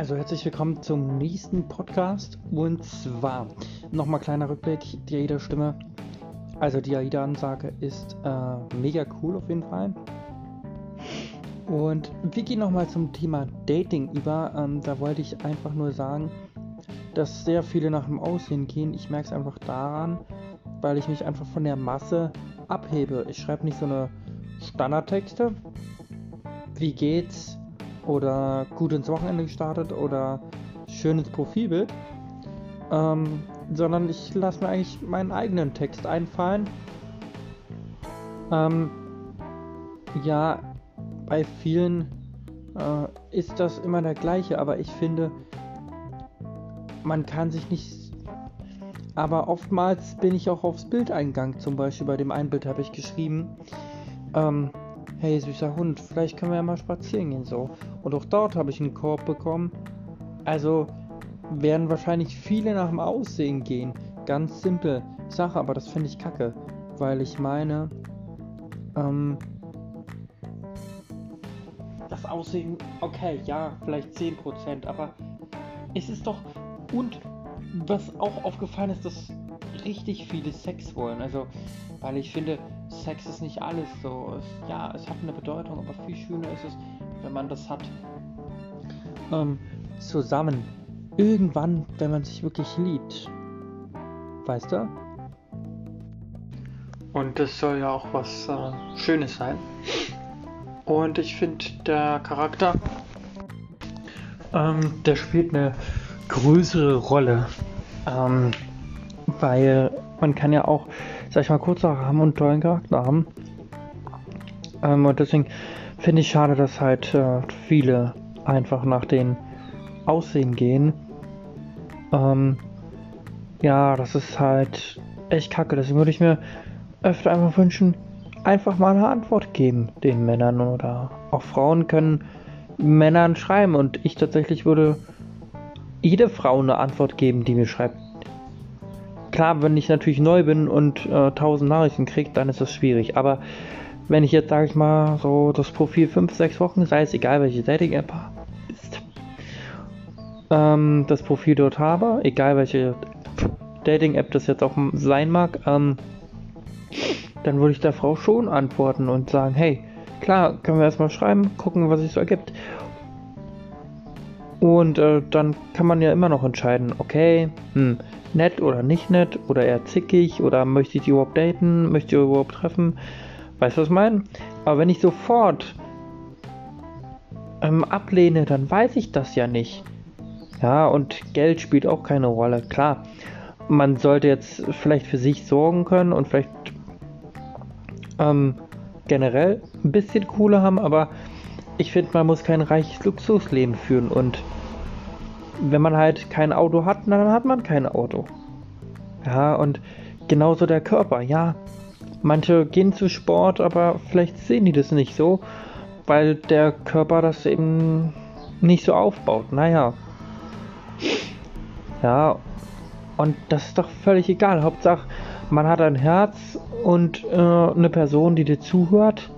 Also herzlich willkommen zum nächsten Podcast und zwar nochmal kleiner Rückblick, die AIDA-Stimme. Also die AIDA-Ansage ist äh, mega cool auf jeden Fall. Und wir gehen nochmal zum Thema Dating über. Ähm, da wollte ich einfach nur sagen, dass sehr viele nach dem Aussehen gehen. Ich merke es einfach daran, weil ich mich einfach von der Masse abhebe. Ich schreibe nicht so eine Standardtexte. Wie geht's? Oder gut ins Wochenende gestartet oder schönes Profilbild, ähm, sondern ich lasse mir eigentlich meinen eigenen Text einfallen. Ähm, ja, bei vielen äh, ist das immer der gleiche, aber ich finde, man kann sich nicht. Aber oftmals bin ich auch aufs Bild eingegangen. Zum Beispiel bei dem einen Bild habe ich geschrieben, ähm, hey süßer Hund, vielleicht können wir ja mal spazieren gehen so. Und auch dort habe ich einen Korb bekommen. Also werden wahrscheinlich viele nach dem Aussehen gehen. Ganz simpel Sache, aber das finde ich kacke. Weil ich meine, ähm, das Aussehen, okay, ja, vielleicht 10%, aber es ist doch. Und was auch aufgefallen ist, dass richtig viele Sex wollen. Also, weil ich finde, Sex ist nicht alles so. Es, ja, es hat eine Bedeutung, aber viel schöner ist es, wenn man das hat. Ähm, zusammen. Irgendwann, wenn man sich wirklich liebt. Weißt du? Und das soll ja auch was äh, Schönes sein. Und ich finde, der Charakter, ähm, der spielt eine größere Rolle. Ähm, weil man kann ja auch, sag ich mal, kurze Haare haben und tollen Charakter haben. Ähm, und deswegen finde ich schade, dass halt äh, viele einfach nach den Aussehen gehen. Ähm, ja, das ist halt echt kacke. Deswegen würde ich mir öfter einfach wünschen, einfach mal eine Antwort geben den Männern oder auch Frauen können Männern schreiben und ich tatsächlich würde jede Frau eine Antwort geben, die mir schreibt, klar, wenn ich natürlich neu bin und äh, 1000 Nachrichten kriege, dann ist das schwierig. Aber wenn ich jetzt, sage ich mal, so das Profil 5, 6 Wochen, sei es egal, welche Dating-App ist, ähm, das Profil dort habe, egal welche Dating-App das jetzt auch sein mag, ähm, dann würde ich der Frau schon antworten und sagen, hey, klar, können wir erstmal schreiben, gucken, was sich so ergibt. Und äh, dann kann man ja immer noch entscheiden, okay, hm, nett oder nicht nett oder eher zickig oder möchte ich die überhaupt daten, möchte ich überhaupt treffen. Weißt du, was ich meine? Aber wenn ich sofort ähm, ablehne, dann weiß ich das ja nicht. Ja, und Geld spielt auch keine Rolle. Klar, man sollte jetzt vielleicht für sich sorgen können und vielleicht ähm, generell ein bisschen Kohle haben, aber ich finde, man muss kein reiches Luxusleben führen und wenn man halt kein Auto hat, dann hat man kein Auto. Ja, und genauso der Körper, ja. Manche gehen zu Sport, aber vielleicht sehen die das nicht so, weil der Körper das eben nicht so aufbaut. Naja. Ja, und das ist doch völlig egal. Hauptsache, man hat ein Herz und äh, eine Person, die dir zuhört.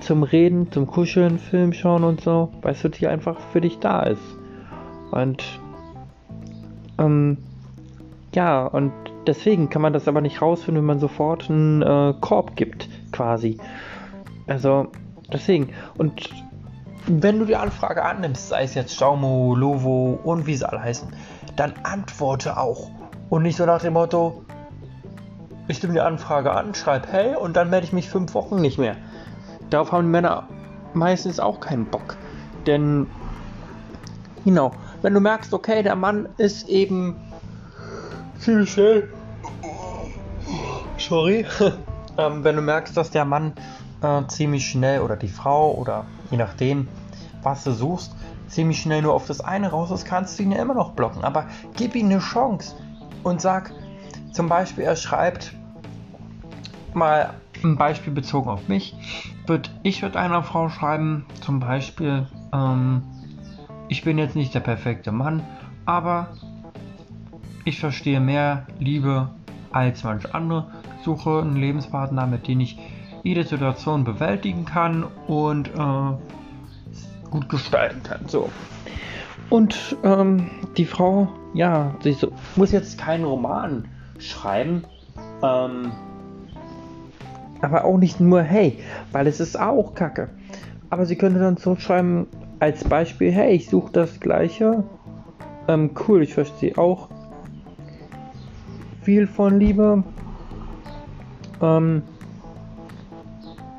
Zum Reden, zum Kuscheln, Film schauen und so. Weißt du, die einfach für dich da ist. Und ähm, ja, und deswegen kann man das aber nicht rausfinden, wenn man sofort einen äh, Korb gibt, quasi. Also, deswegen. Und wenn du die Anfrage annimmst, sei es jetzt Staumo, Lovo und wie sie alle heißen, dann antworte auch. Und nicht so nach dem Motto, ich nehme die Anfrage an, schreib hey und dann melde ich mich fünf Wochen nicht mehr. Darauf haben die Männer meistens auch keinen Bock. Denn, genau, wenn du merkst, okay, der Mann ist eben ziemlich schnell. Sorry. ähm, wenn du merkst, dass der Mann äh, ziemlich schnell oder die Frau oder je nachdem, was du suchst, ziemlich schnell nur auf das eine raus ist, kannst du ihn ja immer noch blocken. Aber gib ihm eine Chance und sag, zum Beispiel, er schreibt mal ein Beispiel bezogen auf mich. Wird, ich würde einer Frau schreiben, zum Beispiel, ähm, ich bin jetzt nicht der perfekte Mann, aber ich verstehe mehr Liebe als manch andere, suche einen Lebenspartner, mit dem ich jede Situation bewältigen kann und äh, gut gestalten kann. So. Und ähm, die Frau, ja, sie so, muss jetzt keinen Roman schreiben. Ähm, aber auch nicht nur hey, weil es ist auch Kacke. Aber sie könnte dann zurückschreiben als Beispiel, hey, ich suche das gleiche. Ähm, cool, ich verstehe auch viel von Liebe. Ähm,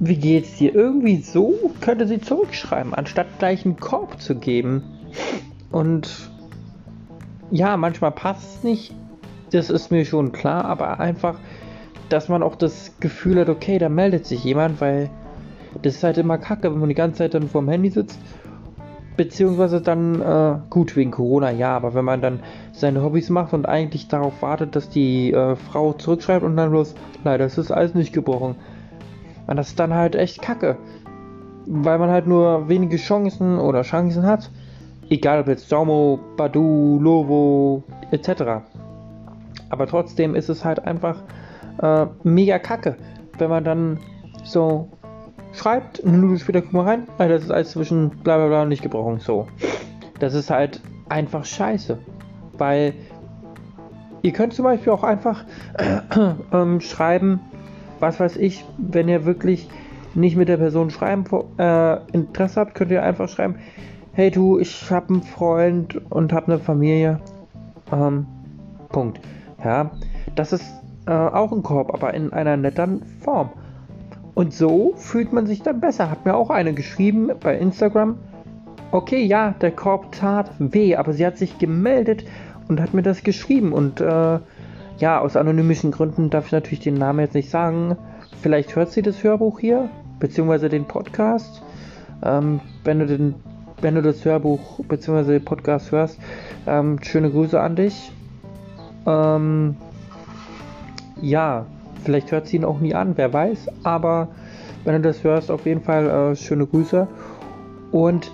wie geht's dir? Irgendwie so könnte sie zurückschreiben, anstatt gleich einen Korb zu geben. Und ja, manchmal passt es nicht. Das ist mir schon klar, aber einfach, dass man auch das Gefühl hat, okay, da meldet sich jemand, weil das ist halt immer kacke, wenn man die ganze Zeit dann vorm Handy sitzt. Beziehungsweise dann, äh, gut, wegen Corona, ja, aber wenn man dann seine Hobbys macht und eigentlich darauf wartet, dass die äh, Frau zurückschreibt und dann bloß, leider ist das alles nicht gebrochen. Und das ist dann halt echt kacke. Weil man halt nur wenige Chancen oder Chancen hat. Egal ob jetzt Jaumo, Badu, Lovo, etc. Aber trotzdem ist es halt einfach äh, mega kacke, wenn man dann so schreibt, eine Minute später guck mal rein, Alter, das ist alles zwischen bla bla bla nicht gebrochen. So. Das ist halt einfach scheiße. Weil ihr könnt zum Beispiel auch einfach äh, ähm, schreiben, was weiß ich, wenn ihr wirklich nicht mit der Person schreiben äh, Interesse habt, könnt ihr einfach schreiben, hey du, ich habe einen Freund und habe eine Familie. Ähm, Punkt. Ja, das ist äh, auch ein Korb, aber in einer netteren Form. Und so fühlt man sich dann besser. Hat mir auch eine geschrieben bei Instagram. Okay, ja, der Korb tat weh, aber sie hat sich gemeldet und hat mir das geschrieben. Und äh, ja, aus anonymischen Gründen darf ich natürlich den Namen jetzt nicht sagen. Vielleicht hört sie das Hörbuch hier, beziehungsweise den Podcast. Ähm, wenn, du den, wenn du das Hörbuch beziehungsweise den Podcast hörst, ähm, schöne Grüße an dich. Ähm, ja, vielleicht hört sie ihn auch nie an, wer weiß. Aber wenn du das hörst, auf jeden Fall äh, schöne Grüße. Und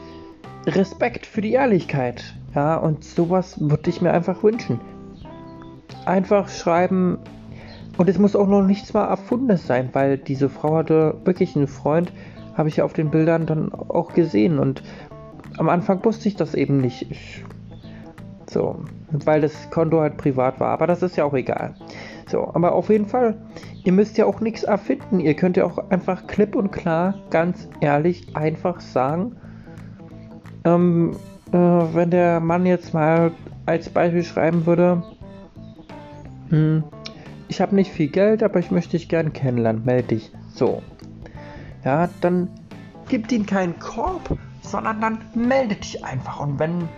Respekt für die Ehrlichkeit. Ja, und sowas würde ich mir einfach wünschen einfach schreiben, und es muss auch noch nichts mal Erfundenes sein, weil diese Frau hatte wirklich einen Freund, habe ich ja auf den Bildern dann auch gesehen. Und am Anfang wusste ich das eben nicht. Ich, so, weil das Konto halt privat war. Aber das ist ja auch egal. So, aber auf jeden Fall, ihr müsst ja auch nichts erfinden. Ihr könnt ja auch einfach klipp und klar, ganz ehrlich, einfach sagen, ähm, äh, wenn der Mann jetzt mal als Beispiel schreiben würde, hm, ich habe nicht viel Geld, aber ich möchte dich gern kennenlernen. Melde dich. So. Ja, dann gib ihm keinen Korb, sondern dann melde dich einfach. Und wenn,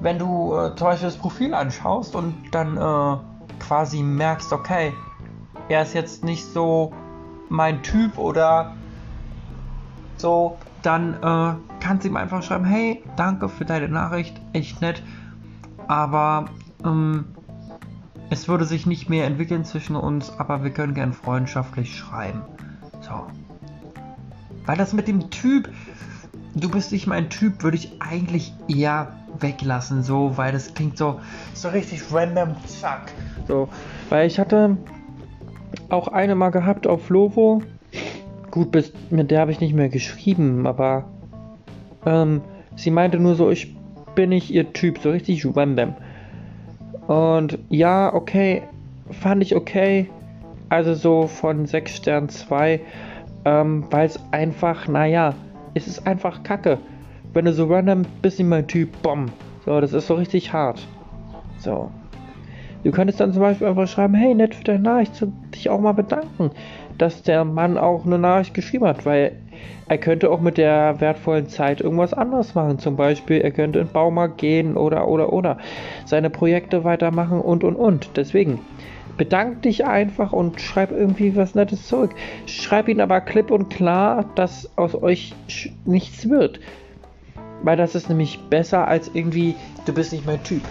wenn du äh, zum Beispiel das Profil anschaust und dann äh, quasi merkst, okay, er ist jetzt nicht so mein Typ oder so, dann äh, kannst du ihm einfach schreiben, hey, danke für deine Nachricht, echt nett, aber ähm, es würde sich nicht mehr entwickeln zwischen uns, aber wir können gern freundschaftlich schreiben. So. Weil das mit dem Typ, du bist nicht mein Typ, würde ich eigentlich eher weglassen, so, weil das klingt so, so richtig random, zack. So, weil ich hatte auch eine mal gehabt auf Lovo. Gut, bis, mit der habe ich nicht mehr geschrieben, aber ähm, sie meinte nur so, ich bin nicht ihr Typ, so richtig random. Und ja, okay, fand ich okay. Also so von 6 Sternen 2, ähm, weil es einfach, naja, es ist einfach kacke. Wenn du so random bist, nicht mein Typ, bomb. So, das ist so richtig hart. So. Du könntest dann zum Beispiel einfach schreiben, hey, nett für deine Nachricht, dich auch mal bedanken, dass der Mann auch eine Nachricht geschrieben hat, weil er könnte auch mit der wertvollen Zeit irgendwas anderes machen. Zum Beispiel, er könnte in den Baumarkt gehen oder, oder, oder. Seine Projekte weitermachen und, und, und. Deswegen, bedank dich einfach und schreib irgendwie was Nettes zurück. Schreib ihn aber klipp und klar, dass aus euch nichts wird. Weil das ist nämlich besser als irgendwie, du bist nicht mein Typ.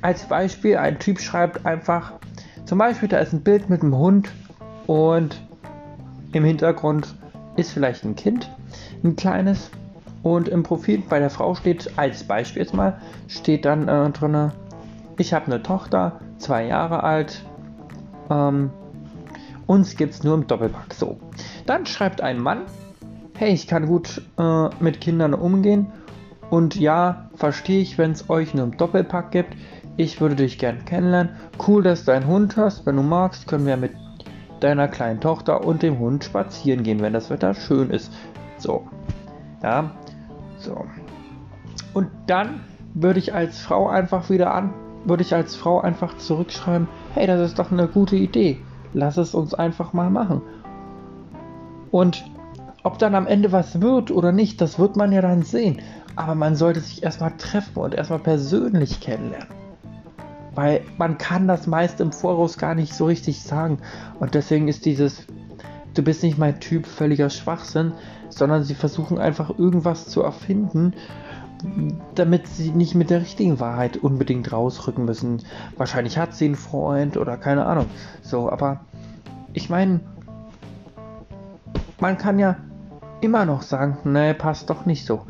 Als Beispiel, ein Typ schreibt einfach, zum Beispiel, da ist ein Bild mit einem Hund und im Hintergrund ist vielleicht ein Kind, ein kleines. Und im Profil bei der Frau steht, als Beispiel jetzt mal, steht dann äh, drin, ich habe eine Tochter, zwei Jahre alt, ähm, uns gibt es nur im Doppelpack. So. Dann schreibt ein Mann, hey, ich kann gut äh, mit Kindern umgehen Und ja, verstehe ich, wenn es euch nur im Doppelpack gibt. Ich würde dich gern kennenlernen. Cool, dass du einen Hund hast. Wenn du magst, können wir mit deiner kleinen Tochter und dem Hund spazieren gehen, wenn das Wetter schön ist. So. Ja. So. Und dann würde ich als Frau einfach wieder an, würde ich als Frau einfach zurückschreiben, hey, das ist doch eine gute Idee. Lass es uns einfach mal machen. Und ob dann am Ende was wird oder nicht, das wird man ja dann sehen. Aber man sollte sich erstmal treffen und erstmal persönlich kennenlernen. Weil man kann das meist im Voraus gar nicht so richtig sagen. Und deswegen ist dieses, du bist nicht mein Typ, völliger Schwachsinn, sondern sie versuchen einfach irgendwas zu erfinden, damit sie nicht mit der richtigen Wahrheit unbedingt rausrücken müssen. Wahrscheinlich hat sie einen Freund oder keine Ahnung. So, aber ich meine, man kann ja immer noch sagen, nee, passt doch nicht so.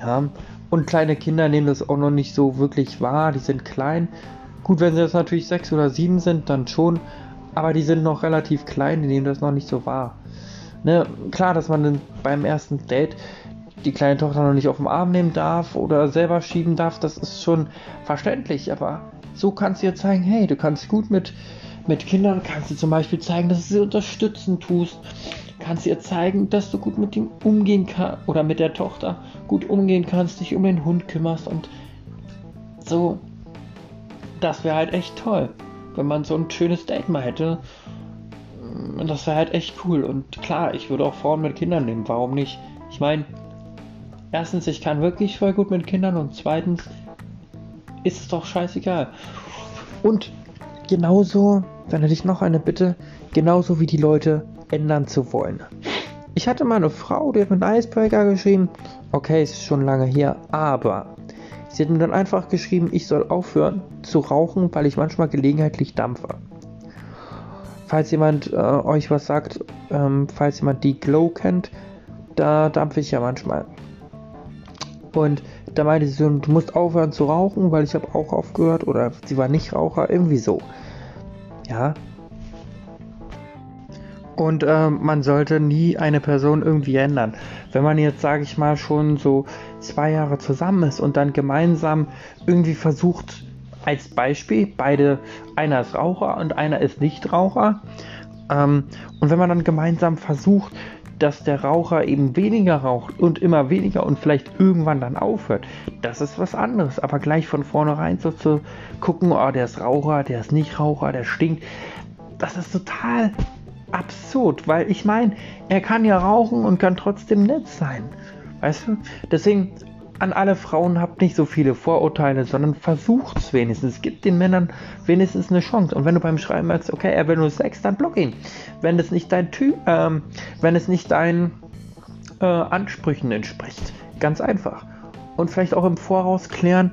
Ja, und kleine Kinder nehmen das auch noch nicht so wirklich wahr, die sind klein. Gut, wenn sie jetzt natürlich sechs oder sieben sind, dann schon, aber die sind noch relativ klein, die nehmen das noch nicht so wahr. Ne, klar, dass man beim ersten Date die kleine Tochter noch nicht auf den Arm nehmen darf oder selber schieben darf, das ist schon verständlich, aber so kannst du ihr zeigen, hey, du kannst gut mit, mit Kindern, kannst du zum Beispiel zeigen, dass du sie unterstützen tust, kannst ihr zeigen, dass du gut mit ihm umgehen kannst oder mit der Tochter gut umgehen kannst, dich um den Hund kümmerst und so. Das wäre halt echt toll, wenn man so ein schönes Date mal hätte. Das wäre halt echt cool. Und klar, ich würde auch Frauen mit Kindern nehmen. Warum nicht? Ich meine, erstens, ich kann wirklich voll gut mit Kindern und zweitens ist es doch scheißegal. Und genauso, dann hätte ich noch eine Bitte, genauso wie die Leute ändern zu wollen. Ich hatte mal eine Frau, die hat mit Icebreaker geschrieben. Okay, ist schon lange her, aber sie hat mir dann einfach geschrieben, ich soll aufhören zu rauchen, weil ich manchmal gelegenheitlich dampfe. Falls jemand äh, euch was sagt, ähm, falls jemand die Glow kennt, da dampfe ich ja manchmal. Und da meinte sie du musst aufhören zu rauchen, weil ich habe auch aufgehört oder sie war nicht Raucher, irgendwie so. Ja, und äh, man sollte nie eine Person irgendwie ändern. Wenn man jetzt, sage ich mal, schon so zwei Jahre zusammen ist und dann gemeinsam irgendwie versucht, als Beispiel, beide, einer ist Raucher und einer ist Nichtraucher. Ähm, und wenn man dann gemeinsam versucht, dass der Raucher eben weniger raucht und immer weniger und vielleicht irgendwann dann aufhört, das ist was anderes. Aber gleich von vornherein so zu gucken, oh, der ist Raucher, der ist nicht Raucher, der stinkt, das ist total absurd, weil ich meine, er kann ja rauchen und kann trotzdem nett sein. Weißt du? Deswegen an alle Frauen habt nicht so viele Vorurteile, sondern versucht es wenigstens. Gibt den Männern wenigstens eine Chance. Und wenn du beim Schreiben merkst, okay, er will nur Sex, dann block ihn. Wenn es nicht dein Typ, ähm, wenn es nicht deinen äh, Ansprüchen entspricht. Ganz einfach. Und vielleicht auch im Voraus klären,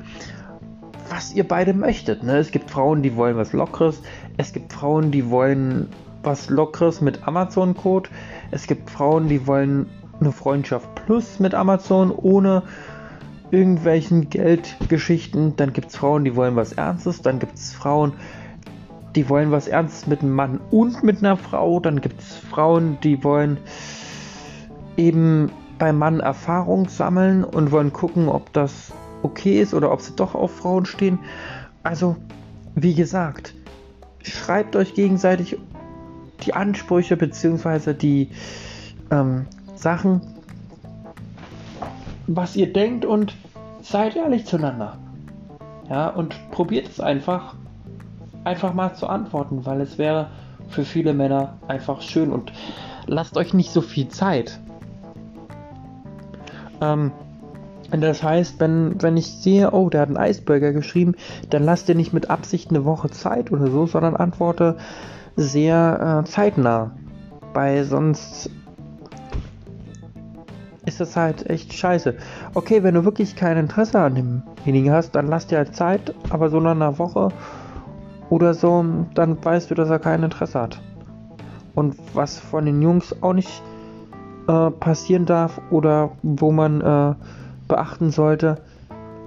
was ihr beide möchtet. Ne? Es gibt Frauen, die wollen was Lockeres. Es gibt Frauen, die wollen was Lockeres mit Amazon-Code. Es gibt Frauen, die wollen eine Freundschaft plus mit Amazon ohne irgendwelchen Geldgeschichten. Dann gibt es Frauen, die wollen was Ernstes. Dann gibt es Frauen, die wollen was Ernstes mit einem Mann und mit einer Frau. Dann gibt es Frauen, die wollen eben beim Mann Erfahrung sammeln und wollen gucken, ob das okay ist oder ob sie doch auf Frauen stehen. Also, wie gesagt, schreibt euch gegenseitig die Ansprüche bzw. die ähm, Sachen, was ihr denkt und seid ehrlich zueinander. Ja, und probiert es einfach, einfach mal zu antworten, weil es wäre für viele Männer einfach schön und lasst euch nicht so viel Zeit. Ähm, das heißt, wenn, wenn ich sehe, oh, der hat einen Eisburger geschrieben, dann lasst ihr nicht mit Absicht eine Woche Zeit oder so, sondern antworte sehr äh, zeitnah. Weil sonst ist das halt echt scheiße. Okay, wenn du wirklich kein Interesse an demjenigen hast, dann lass dir halt Zeit, aber so nach einer Woche oder so, dann weißt du, dass er kein Interesse hat. Und was von den Jungs auch nicht äh, passieren darf oder wo man äh, beachten sollte,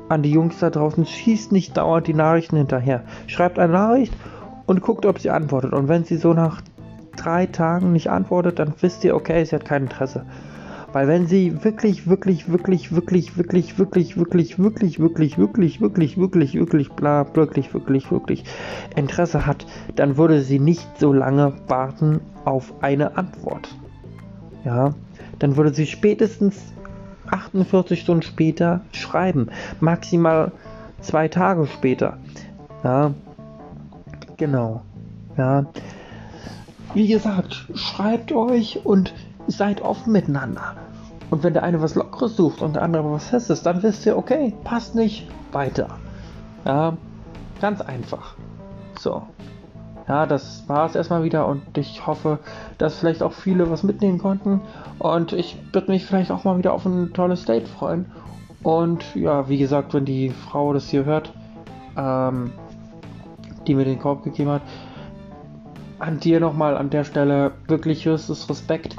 an die Jungs da draußen, schießt nicht dauernd die Nachrichten hinterher. Schreibt eine Nachricht und guckt, ob sie antwortet. Und wenn sie so nach drei Tagen nicht antwortet, dann wisst ihr, okay, sie hat kein Interesse. Weil wenn sie wirklich, wirklich, wirklich, wirklich, wirklich, wirklich, wirklich, wirklich, wirklich, wirklich, wirklich, wirklich, wirklich, bla, wirklich, wirklich, wirklich Interesse hat, dann würde sie nicht so lange warten auf eine Antwort. Ja, dann würde sie spätestens 48 Stunden später schreiben. Maximal zwei Tage später. Ja, genau. Ja, wie gesagt, schreibt euch und seid offen miteinander. Und wenn der eine was Lockeres sucht und der andere was Festes, dann wisst ihr, okay, passt nicht, weiter. Ja, ganz einfach. So. Ja, das war es erstmal wieder und ich hoffe, dass vielleicht auch viele was mitnehmen konnten. Und ich würde mich vielleicht auch mal wieder auf ein tolles Date freuen. Und ja, wie gesagt, wenn die Frau das hier hört, ähm, die mir den Korb gegeben hat, an dir nochmal an der Stelle wirklich höchstes Respekt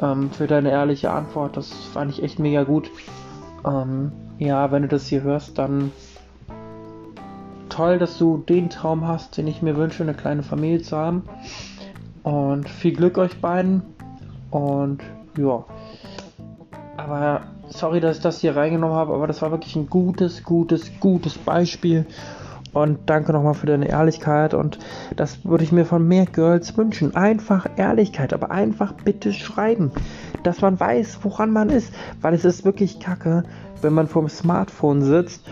ähm, für deine ehrliche Antwort. Das fand ich echt mega gut. Ähm, ja, wenn du das hier hörst, dann toll, dass du den Traum hast, den ich mir wünsche, eine kleine Familie zu haben. Und viel Glück euch beiden. Und ja. Aber sorry, dass ich das hier reingenommen habe, aber das war wirklich ein gutes, gutes, gutes Beispiel. Und danke nochmal für deine Ehrlichkeit. Und das würde ich mir von mehr Girls wünschen. Einfach Ehrlichkeit, aber einfach bitte schreiben. Dass man weiß, woran man ist. Weil es ist wirklich kacke, wenn man vorm Smartphone sitzt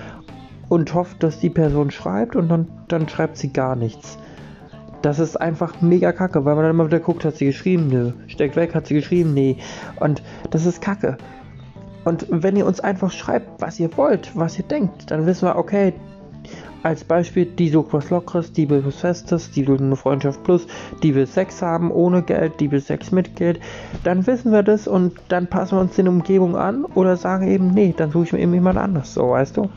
und hofft, dass die Person schreibt und dann, dann schreibt sie gar nichts. Das ist einfach mega kacke, weil man dann immer wieder guckt, hat sie geschrieben? Nö. Steckt weg, hat sie geschrieben? Nee. Und das ist kacke. Und wenn ihr uns einfach schreibt, was ihr wollt, was ihr denkt, dann wissen wir, okay, als Beispiel, die sucht was Lockeres, die will was Festes, die will eine Freundschaft plus, die will Sex haben ohne Geld, die will Sex mit Geld. Dann wissen wir das und dann passen wir uns den Umgebung an oder sagen eben, nee, dann suche ich mir eben jemand anders, so weißt du.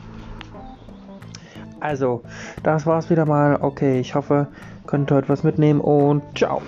Also, das war's wieder mal. Okay, ich hoffe, könnt ihr heute was mitnehmen und ciao.